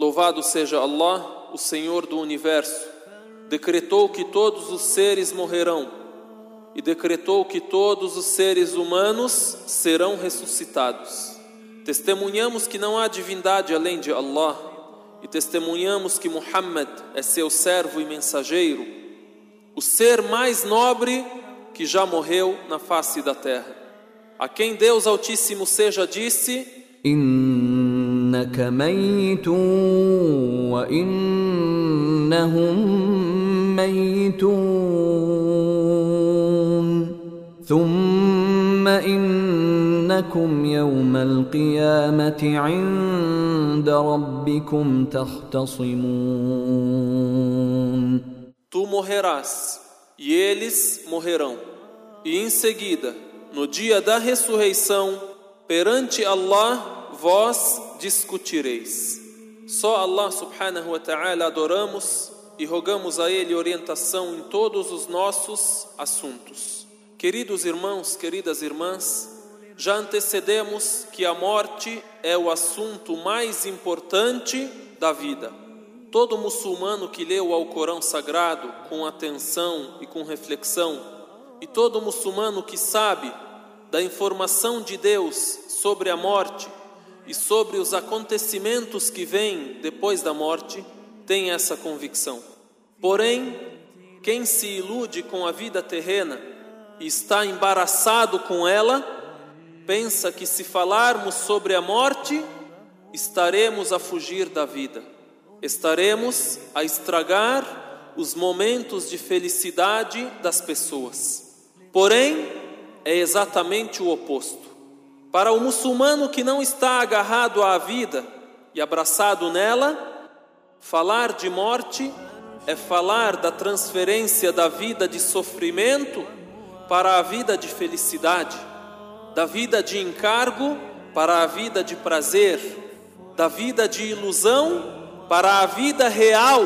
Louvado seja Allah, o Senhor do universo, decretou que todos os seres morrerão e decretou que todos os seres humanos serão ressuscitados. Testemunhamos que não há divindade além de Allah e testemunhamos que Muhammad é seu servo e mensageiro, o ser mais nobre que já morreu na face da terra. A quem Deus Altíssimo seja disse: إنك ميت وإنهم ميتون ثم إنكم يوم القيامة عند ربكم تختصمون Tu morrerás e eles morrerão. E em seguida, no dia da ressurreição, perante Allah vós discutireis. Só Allah subhanahu wa ta'ala adoramos e rogamos a Ele orientação em todos os nossos assuntos. Queridos irmãos, queridas irmãs, já antecedemos que a morte é o assunto mais importante da vida. Todo muçulmano que leu o Alcorão Sagrado com atenção e com reflexão, e todo muçulmano que sabe da informação de Deus sobre a morte e sobre os acontecimentos que vêm depois da morte, tem essa convicção. Porém, quem se ilude com a vida terrena e está embaraçado com ela, pensa que se falarmos sobre a morte, estaremos a fugir da vida estaremos a estragar os momentos de felicidade das pessoas. Porém, é exatamente o oposto. Para o muçulmano que não está agarrado à vida e abraçado nela, falar de morte é falar da transferência da vida de sofrimento para a vida de felicidade, da vida de encargo para a vida de prazer, da vida de ilusão para a vida real.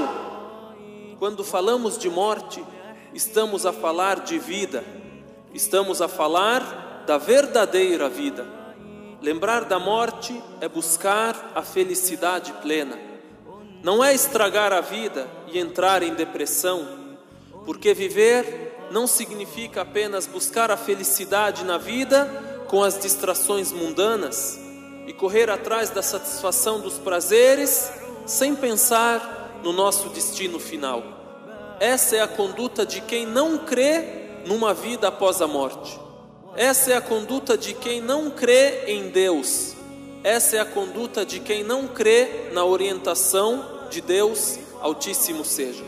Quando falamos de morte, estamos a falar de vida, estamos a falar da verdadeira vida. Lembrar da morte é buscar a felicidade plena. Não é estragar a vida e entrar em depressão, porque viver não significa apenas buscar a felicidade na vida com as distrações mundanas e correr atrás da satisfação dos prazeres sem pensar no nosso destino final. Essa é a conduta de quem não crê numa vida após a morte. Essa é a conduta de quem não crê em Deus. Essa é a conduta de quem não crê na orientação de Deus Altíssimo seja.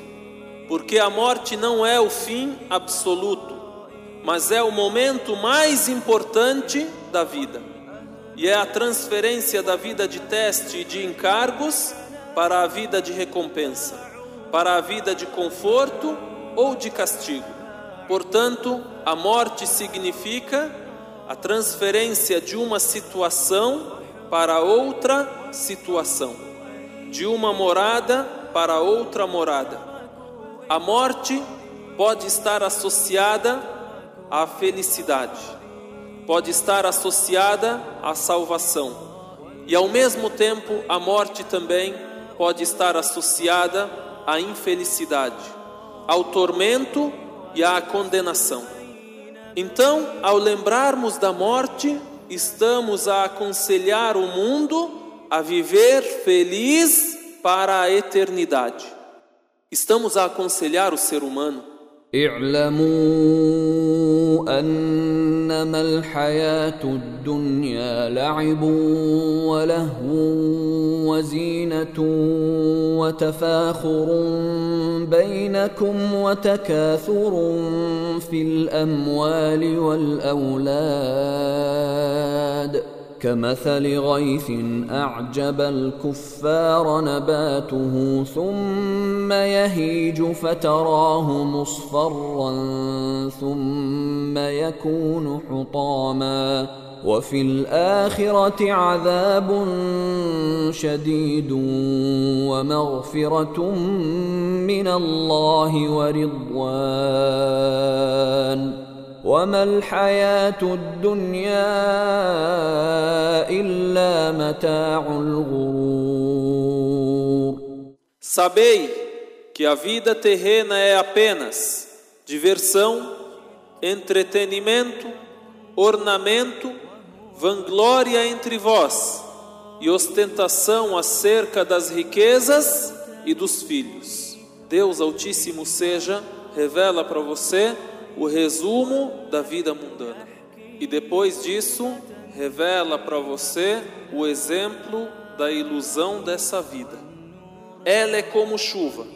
Porque a morte não é o fim absoluto, mas é o momento mais importante da vida. E é a transferência da vida de teste e de encargos para a vida de recompensa, para a vida de conforto ou de castigo. Portanto, a morte significa a transferência de uma situação para outra situação, de uma morada para outra morada. A morte pode estar associada à felicidade, pode estar associada à salvação, e ao mesmo tempo a morte também pode estar associada à infelicidade, ao tormento e à condenação. Então, ao lembrarmos da morte, estamos a aconselhar o mundo a viver feliz para a eternidade. Estamos a aconselhar o ser humano اعلموا أنما الحياة الدنيا لعب ولهو وزينة وتفاخر بينكم وتكاثر في الأموال والأولاد كمثل غيث أعجب الكفار نباته ثم يهيج فتراه مصفرا ثم يكون حطاما وفي الآخرة عذاب شديد ومغفرة من الله ورضوان وما الحياة الدنيا إلا متاع الغرور Sabei que a vida terrena é apenas diversão, entretenimento, ornamento, vanglória entre vós e ostentação acerca das riquezas e dos filhos. Deus Altíssimo seja, revela para você o resumo da vida mundana. E depois disso, revela para você o exemplo da ilusão dessa vida. Ela é como chuva.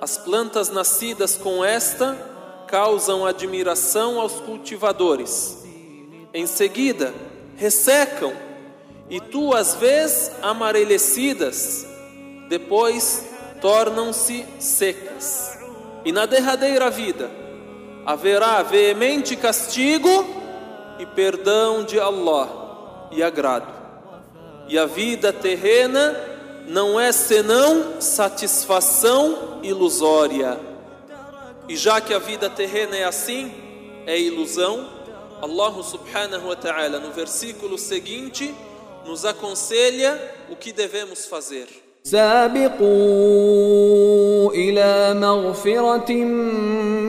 As plantas nascidas com esta causam admiração aos cultivadores. Em seguida, ressecam e tu as vês amarelecidas, depois tornam-se secas. E na derradeira vida haverá veemente castigo e perdão de Allah e agrado. E a vida terrena não é senão satisfação ilusória. E já que a vida terrena é assim, é ilusão, Allah subhanahu wa ta'ala no versículo seguinte nos aconselha o que devemos fazer. سابقوا إلى مغفرة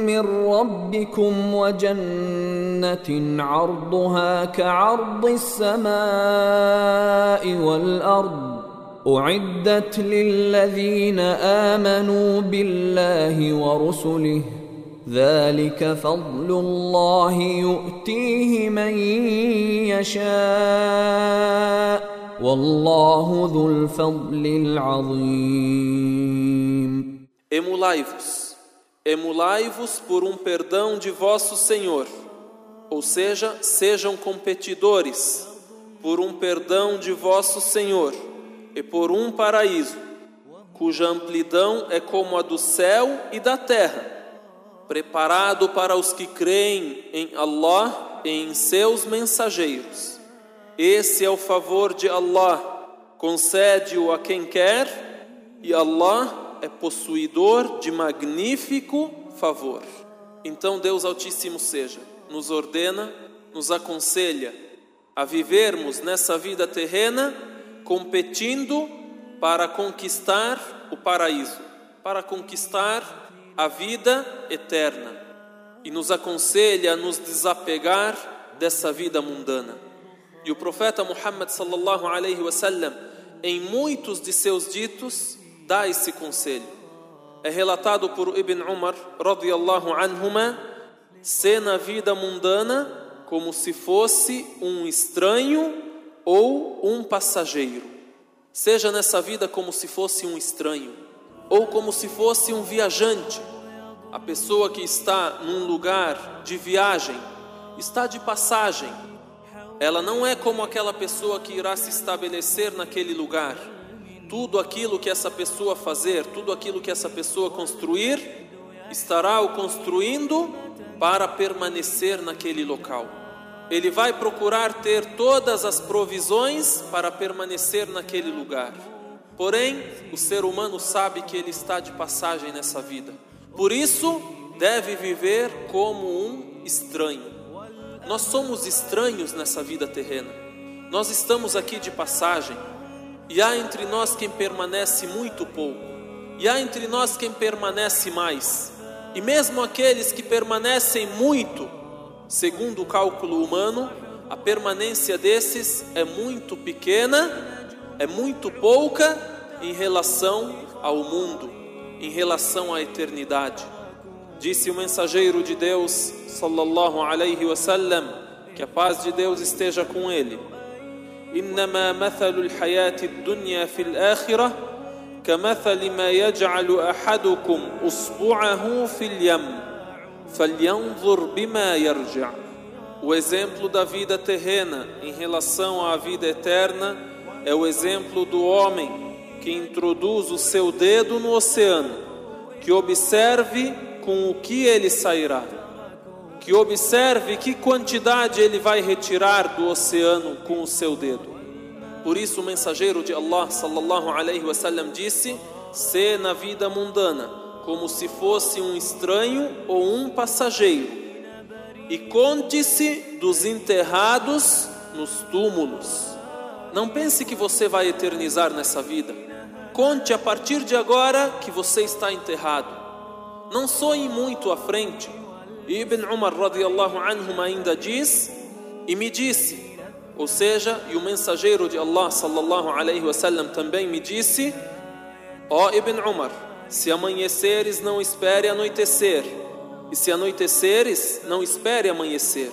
من ربكم وجنة عرضها كعرض السماء والأرض. أعدت للذين آمنوا بالله ورسله. ذلك فضل الله يؤتيه من يشاء. Wallahu dhul. Emulai-vos, emulai-vos por um perdão de vosso Senhor, ou seja, sejam competidores por um perdão de vosso Senhor e por um paraíso, cuja amplidão é como a do céu e da terra, preparado para os que creem em Allah e em seus mensageiros. Esse é o favor de Allah, concede-o a quem quer, e Allah é possuidor de magnífico favor. Então Deus Altíssimo seja, nos ordena, nos aconselha a vivermos nessa vida terrena competindo para conquistar o paraíso, para conquistar a vida eterna e nos aconselha a nos desapegar dessa vida mundana. E o profeta Muhammad sallallahu alaihi wasallam, em muitos de seus ditos, dá esse conselho. É relatado por Ibn Umar radiyallahu anhuma, ser na vida mundana como se fosse um estranho ou um passageiro. Seja nessa vida como se fosse um estranho ou como se fosse um viajante. A pessoa que está num lugar de viagem, está de passagem. Ela não é como aquela pessoa que irá se estabelecer naquele lugar. Tudo aquilo que essa pessoa fazer, tudo aquilo que essa pessoa construir, estará o construindo para permanecer naquele local. Ele vai procurar ter todas as provisões para permanecer naquele lugar. Porém, o ser humano sabe que ele está de passagem nessa vida. Por isso, deve viver como um estranho. Nós somos estranhos nessa vida terrena. Nós estamos aqui de passagem. E há entre nós quem permanece muito pouco. E há entre nós quem permanece mais. E mesmo aqueles que permanecem muito, segundo o cálculo humano, a permanência desses é muito pequena é muito pouca em relação ao mundo, em relação à eternidade. Disse o mensageiro de Deus, sallallahu alaihi wasallam, que a paz de Deus esteja com ele. إنما مثل الحياة الدنيا في الآخرة كمثل ما يجعل أحدكم أصبعه في اليم فلينظر بما يرجع. O exemplo da vida terrena em relação à vida eterna é o exemplo do homem que introduz o seu dedo no oceano, que observe com o que ele sairá, que observe que quantidade ele vai retirar do oceano com o seu dedo. Por isso o mensageiro de Allah sallallahu alaihi wasallam disse: "Se na vida mundana como se fosse um estranho ou um passageiro, e conte-se dos enterrados nos túmulos." Não pense que você vai eternizar nessa vida. conte a partir de agora que você está enterrado. Não sonhe muito à frente. Ibn Umar radiallahu anhu ainda diz, e me disse, ou seja, e o mensageiro de Allah sallallahu alaihi wasallam também me disse, ó oh Ibn Umar, se amanheceres não espere anoitecer, e se anoiteceres não espere amanhecer,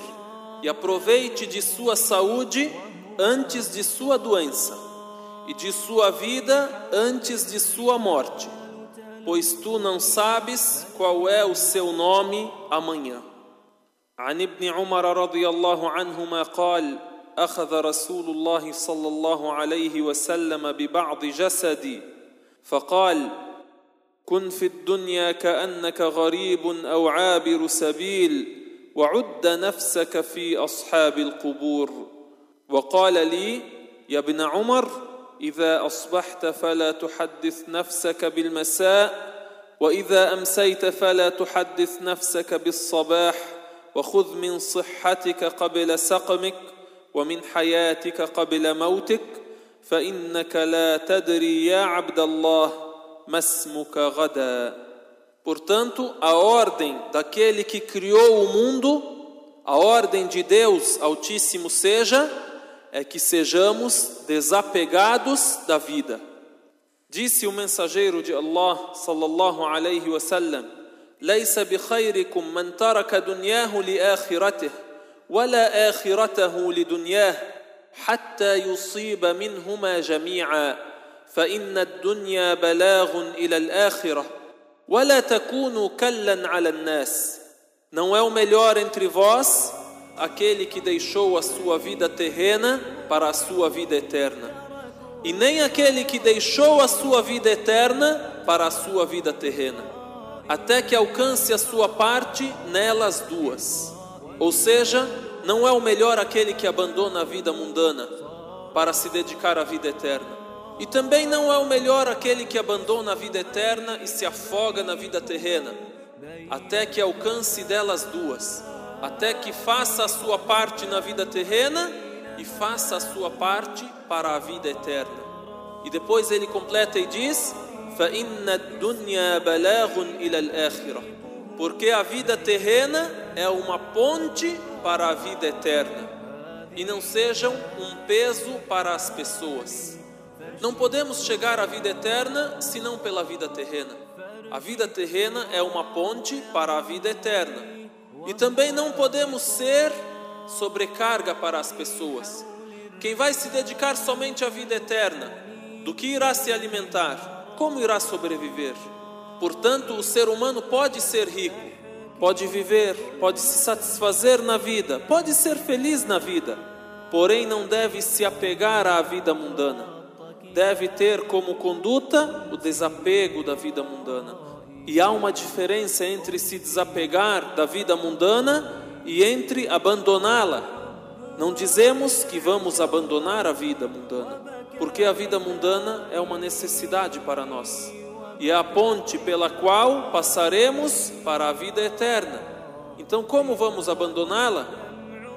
e aproveite de sua saúde antes de sua doença, e de sua vida antes de sua morte, pois tu não sabes qual é o seu nome amanhã. عن ابن عمر رضي الله عنهما قال أخذ رسول الله صلى الله عليه وسلم ببعض جسدي فقال كن في الدنيا كأنك غريب أو عابر سبيل وعد نفسك في أصحاب القبور وقال لي يا ابن عمر إذا أصبحت فلا تحدث نفسك بالمساء وإذا أمسيت فلا تحدث نفسك بالصباح وخذ من صحتك قبل سقمك ومن حياتك قبل موتك فإنك لا تدري يا عبد الله ما اسمك غدا. Portanto, a ordem daquele que criou o mundo, a ordem de Deus Altíssimo seja, é que sejamos desapegados da vida. Disse o mensageiro de Allah, sallallahu alaihi wasallam, ليس بخيركم من ترك دنياه لآخرته ولا آخرته لدنياه حتى يصيب منهما جميعا فإن الدنيا بلاغ إلى الآخرة ولا تكونوا كلا على الناس Não é o melhor entre vós aquele que deixou a sua vida terrena para a sua vida eterna, e nem aquele que deixou a sua vida eterna para a sua vida terrena, até que alcance a sua parte nelas duas. Ou seja, não é o melhor aquele que abandona a vida mundana para se dedicar à vida eterna. E também não é o melhor aquele que abandona a vida eterna e se afoga na vida terrena, até que alcance delas duas, até que faça a sua parte na vida terrena e faça a sua parte para a vida eterna. E depois ele completa e diz: Porque a vida terrena é uma ponte para a vida eterna e não sejam um peso para as pessoas. Não podemos chegar à vida eterna senão pela vida terrena. A vida terrena é uma ponte para a vida eterna. E também não podemos ser sobrecarga para as pessoas. Quem vai se dedicar somente à vida eterna, do que irá se alimentar? Como irá sobreviver? Portanto, o ser humano pode ser rico, pode viver, pode se satisfazer na vida, pode ser feliz na vida, porém não deve se apegar à vida mundana deve ter como conduta o desapego da vida mundana. E há uma diferença entre se desapegar da vida mundana e entre abandoná-la. Não dizemos que vamos abandonar a vida mundana, porque a vida mundana é uma necessidade para nós e é a ponte pela qual passaremos para a vida eterna. Então, como vamos abandoná-la?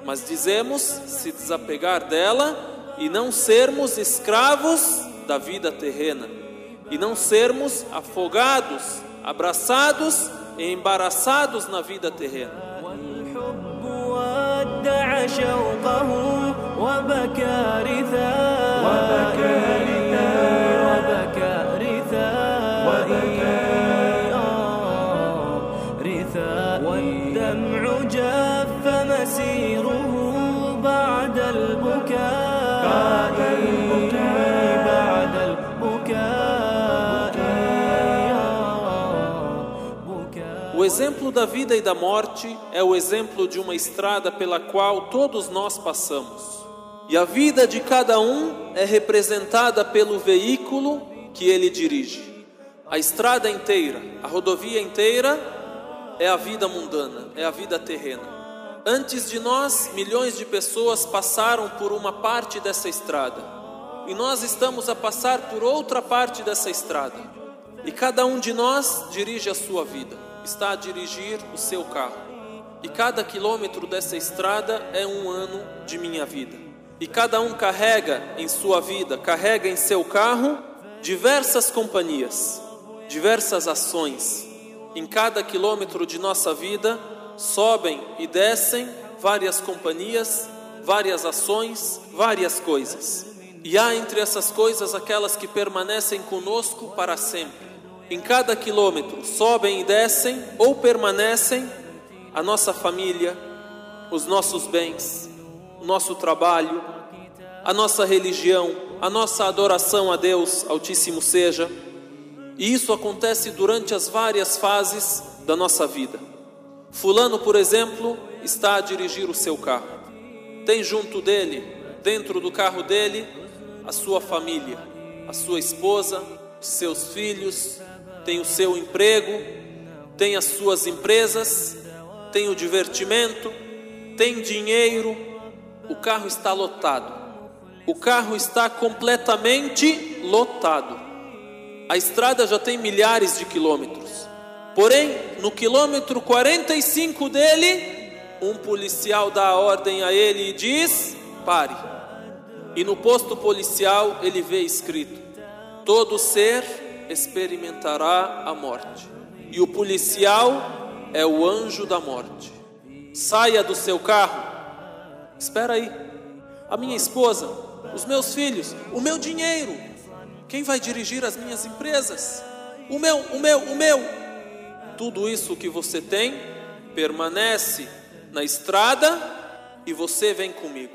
Mas dizemos se desapegar dela e não sermos escravos da vida terrena e não sermos afogados, abraçados e embaraçados na vida terrena. والدمع exemplo da vida e da morte é o exemplo de uma estrada pela qual todos nós passamos. E a vida de cada um é representada pelo veículo que ele dirige. A estrada inteira, a rodovia inteira é a vida mundana, é a vida terrena. Antes de nós, milhões de pessoas passaram por uma parte dessa estrada. E nós estamos a passar por outra parte dessa estrada. E cada um de nós dirige a sua vida, está a dirigir o seu carro. E cada quilômetro dessa estrada é um ano de minha vida. E cada um carrega em sua vida, carrega em seu carro diversas companhias, diversas ações. Em cada quilômetro de nossa vida sobem e descem várias companhias, várias ações, várias coisas. E há entre essas coisas aquelas que permanecem conosco para sempre. Em cada quilômetro sobem e descem ou permanecem a nossa família, os nossos bens, o nosso trabalho, a nossa religião, a nossa adoração a Deus Altíssimo seja. E isso acontece durante as várias fases da nossa vida. Fulano, por exemplo, está a dirigir o seu carro. Tem junto dele, dentro do carro dele, a sua família, a sua esposa, os seus filhos, tem o seu emprego, tem as suas empresas, tem o divertimento, tem dinheiro, o carro está lotado. O carro está completamente lotado. A estrada já tem milhares de quilômetros. Porém, no quilômetro 45 dele, um policial dá a ordem a ele e diz: pare. E no posto policial ele vê escrito: todo ser experimentará a morte. E o policial é o anjo da morte. Saia do seu carro. Espera aí. A minha esposa, os meus filhos, o meu dinheiro. Quem vai dirigir as minhas empresas? O meu, o meu, o meu. Tudo isso que você tem permanece na estrada e você vem comigo.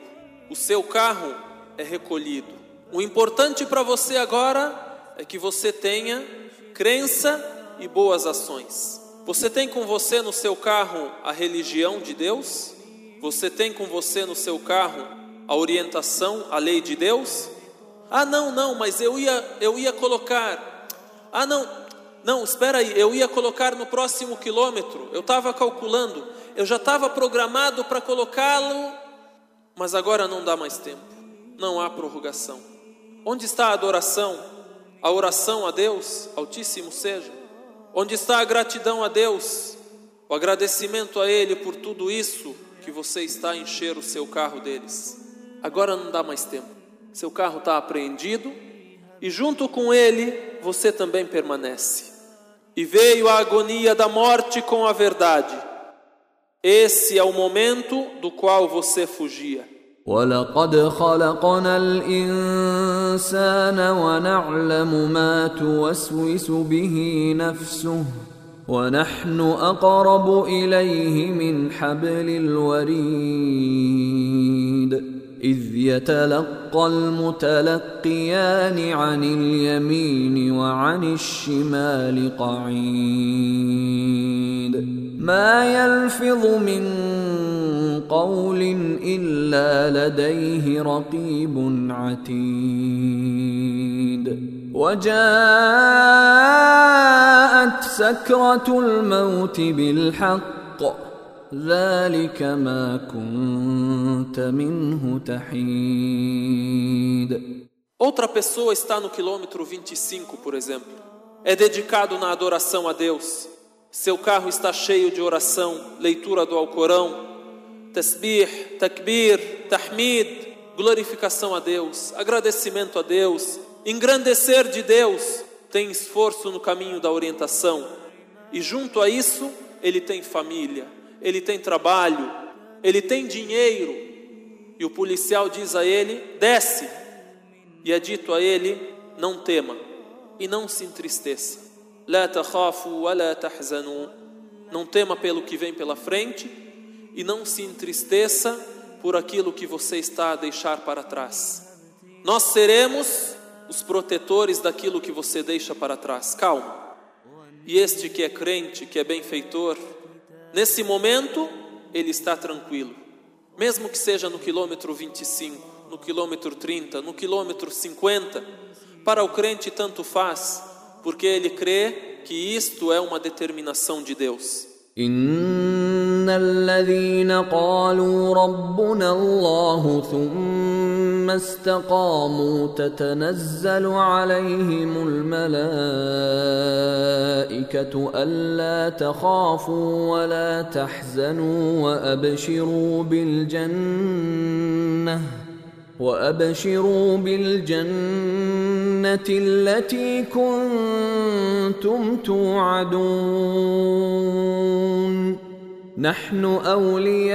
O seu carro é recolhido. O importante para você agora é que você tenha crença e boas ações. Você tem com você no seu carro a religião de Deus? Você tem com você no seu carro a orientação, a lei de Deus? Ah, não, não, mas eu ia, eu ia colocar. Ah, não, não, espera aí, eu ia colocar no próximo quilômetro. Eu estava calculando, eu já estava programado para colocá-lo, mas agora não dá mais tempo. Não há prorrogação. Onde está a adoração? A oração a Deus, Altíssimo seja. Onde está a gratidão a Deus? O agradecimento a Ele por tudo isso que você está a encher o seu carro deles. Agora não dá mais tempo. Seu carro está apreendido e junto com ele você também permanece. E veio a agonia da morte com a verdade. Esse é o momento do qual você fugia. ولقد خلقنا الإنسان ونعلم ما توسوس به نفسه ونحن أقرب إليه من حبل الوريد إذ يتلقى المتلقيان عن اليمين وعن الشمال قعيد ما يلفظ من قول إلا لديه رقيب عتيد وجاءت سكرة الموت بالحق ذلك ما كنت منه تحيد Outra pessoa está no quilômetro 25, por exemplo. É dedicado na adoração a Deus. Seu carro está cheio de oração, leitura do Alcorão, tasbih, takbir, tahmid, glorificação a Deus, agradecimento a Deus, engrandecer de Deus. Tem esforço no caminho da orientação. E junto a isso, ele tem família, ele tem trabalho, ele tem dinheiro. E o policial diz a ele: desce. E é dito a ele: não tema e não se entristeça. Não tema pelo que vem pela frente e não se entristeça por aquilo que você está a deixar para trás. Nós seremos os protetores daquilo que você deixa para trás. Calma. E este que é crente, que é benfeitor, nesse momento ele está tranquilo. Mesmo que seja no quilômetro 25, no quilômetro 30, no quilômetro 50, para o crente tanto faz, porque ele crê que isto é uma determinação de Deus. إن الذين قالوا ربنا الله ثم استقاموا تتنزل عليهم الملائكة ألا تخافوا ولا تحزنوا وأبشروا بالجنة وابشروا بالجنه التي كنتم توعدون نحن أولياؤكم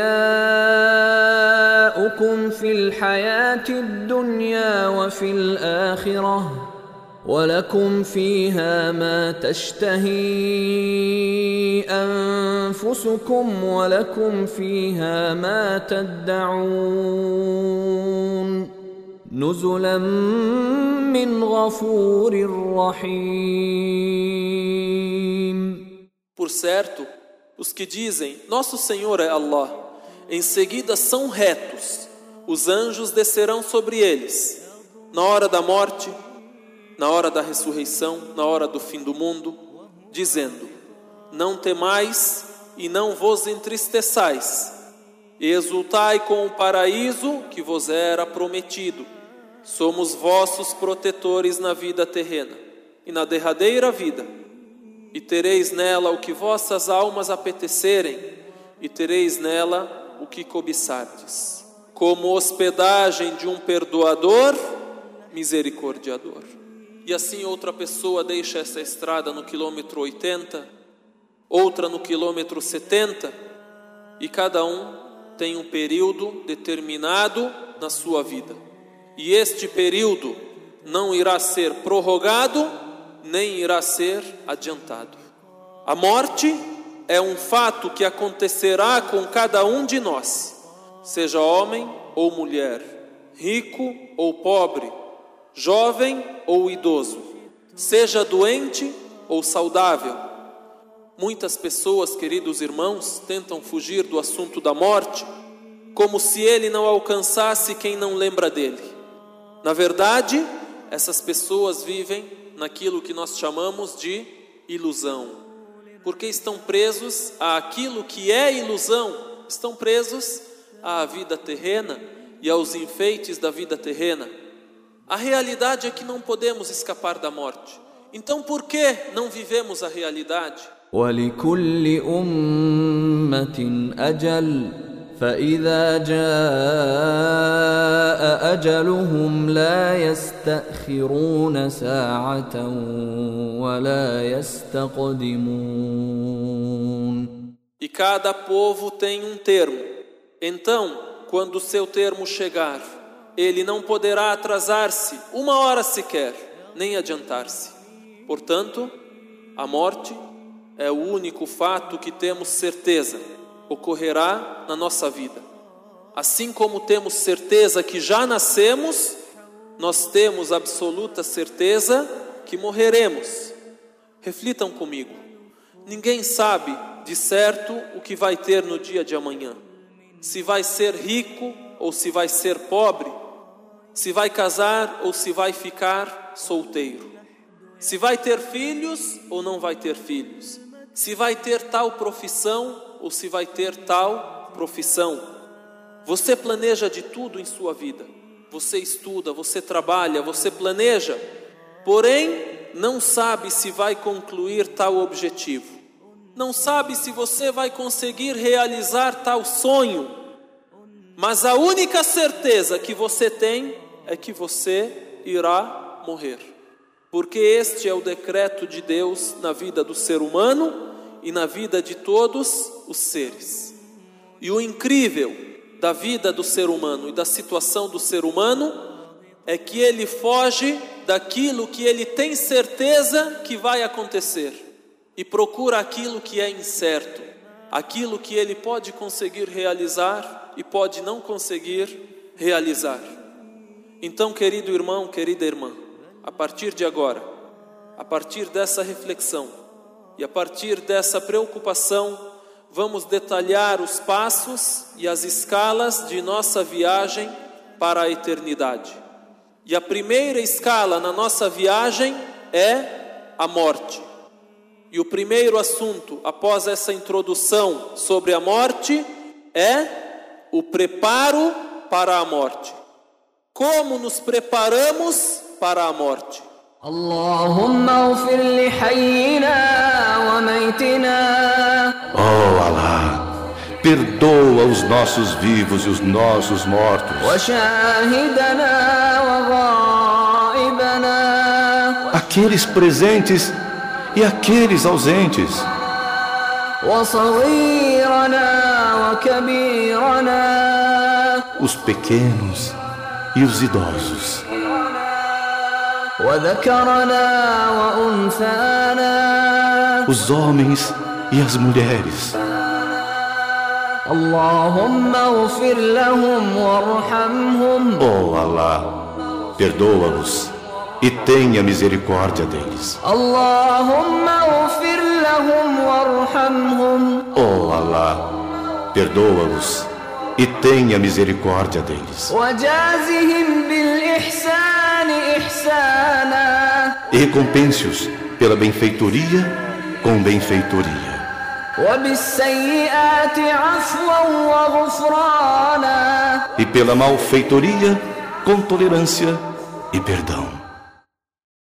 في الحياة الدنيا وفي الآخرة ولكم فيها ما تشتهي أنفسكم ولكم فيها ما تدعون. نزلا من غفور رحيم. Por certo, os que dizem, Nosso Senhor é Allah, em seguida são retos, os anjos descerão sobre eles. Na hora da morte, na hora da ressurreição, na hora do fim do mundo, dizendo: Não temais e não vos entristeçais, exultai com o paraíso que vos era prometido. Somos vossos protetores na vida terrena e na derradeira vida, e tereis nela o que vossas almas apetecerem, e tereis nela o que cobiçardes, como hospedagem de um perdoador misericordiador e assim outra pessoa deixa essa estrada no quilômetro 80, outra no quilômetro 70, e cada um tem um período determinado na sua vida. E este período não irá ser prorrogado, nem irá ser adiantado. A morte é um fato que acontecerá com cada um de nós, seja homem ou mulher, rico ou pobre jovem ou idoso, seja doente ou saudável. Muitas pessoas, queridos irmãos, tentam fugir do assunto da morte, como se ele não alcançasse quem não lembra dele. Na verdade, essas pessoas vivem naquilo que nós chamamos de ilusão, porque estão presos àquilo que é ilusão, estão presos à vida terrena e aos enfeites da vida terrena. A realidade é que não podemos escapar da morte. Então por que não vivemos a realidade? ولكل أمة أجل فإذا جاء أجلهم لا يستأخرون ساعة ولا يستقدمون E cada povo tem um termo. Então, quando o seu termo chegar, ele não poderá atrasar-se uma hora sequer, nem adiantar-se. Portanto, a morte é o único fato que temos certeza ocorrerá na nossa vida. Assim como temos certeza que já nascemos, nós temos absoluta certeza que morreremos. Reflitam comigo. Ninguém sabe de certo o que vai ter no dia de amanhã. Se vai ser rico ou se vai ser pobre, se vai casar ou se vai ficar solteiro, se vai ter filhos ou não vai ter filhos, se vai ter tal profissão ou se vai ter tal profissão. Você planeja de tudo em sua vida. Você estuda, você trabalha, você planeja, porém não sabe se vai concluir tal objetivo. Não sabe se você vai conseguir realizar tal sonho. Mas a única certeza que você tem é que você irá morrer. Porque este é o decreto de Deus na vida do ser humano e na vida de todos os seres. E o incrível da vida do ser humano e da situação do ser humano é que ele foge daquilo que ele tem certeza que vai acontecer e procura aquilo que é incerto, aquilo que ele pode conseguir realizar e pode não conseguir realizar. Então, querido irmão, querida irmã, a partir de agora, a partir dessa reflexão e a partir dessa preocupação, vamos detalhar os passos e as escalas de nossa viagem para a eternidade. E a primeira escala na nossa viagem é a morte. E o primeiro assunto após essa introdução sobre a morte é o preparo para a morte. Como nos preparamos para a morte? Oh Allah, perdoa os nossos vivos e os nossos mortos. Aqueles presentes e aqueles ausentes. Os pequenos e os idosos. Os homens e as mulheres. Oh Allah, perdoa-os e tenha misericórdia deles. Oh Allah, perdoa-os e tenha misericórdia deles. E recompense-os pela benfeitoria com benfeitoria. E pela malfeitoria com tolerância e perdão.